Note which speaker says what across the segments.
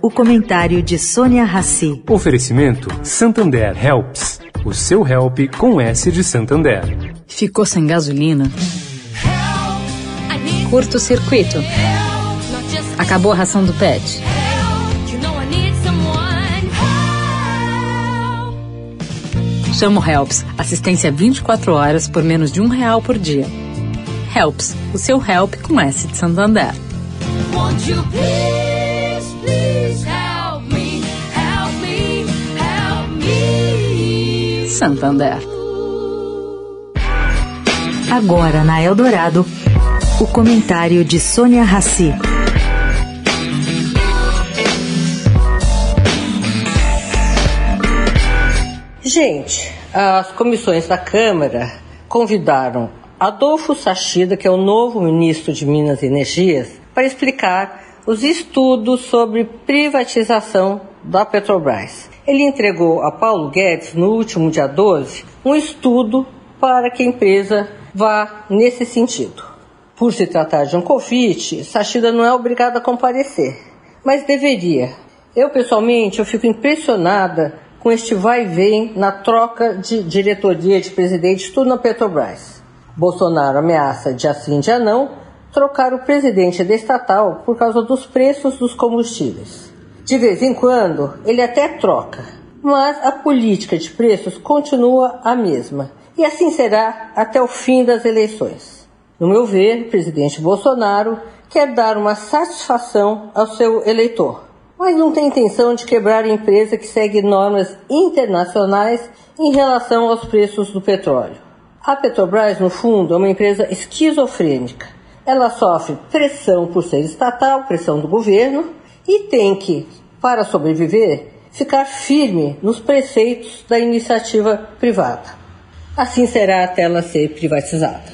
Speaker 1: O comentário de Sônia Rassi.
Speaker 2: Oferecimento Santander Helps. O seu help com S de Santander.
Speaker 3: Ficou sem gasolina? Curto circuito. Acabou a ração do pet. Chama o Helps. Assistência 24 horas por menos de um real por dia. Helps. O seu help com S de Santander. Won't you please, Santander.
Speaker 1: Agora na Eldorado, o comentário de Sônia Rassi.
Speaker 4: Gente, as comissões da Câmara convidaram Adolfo Sachida, que é o novo ministro de Minas e Energias, para explicar os estudos sobre privatização da Petrobras. Ele entregou a Paulo Guedes, no último dia 12, um estudo para que a empresa vá nesse sentido. Por se tratar de um convite, Sachida não é obrigada a comparecer, mas deveria. Eu, pessoalmente, eu fico impressionada com este vai e vem na troca de diretoria de presidente, tudo na Petrobras. Bolsonaro ameaça de assim dia não trocar o presidente da estatal por causa dos preços dos combustíveis. De vez em quando, ele até troca, mas a política de preços continua a mesma, e assim será até o fim das eleições. No meu ver, o presidente Bolsonaro quer dar uma satisfação ao seu eleitor, mas não tem intenção de quebrar a empresa que segue normas internacionais em relação aos preços do petróleo. A Petrobras, no fundo, é uma empresa esquizofrênica. Ela sofre pressão por ser estatal, pressão do governo, e tem que, para sobreviver, ficar firme nos preceitos da iniciativa privada. Assim será até ela ser privatizada.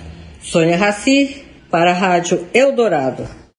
Speaker 4: Sônia Raci, para a Rádio Eldorado.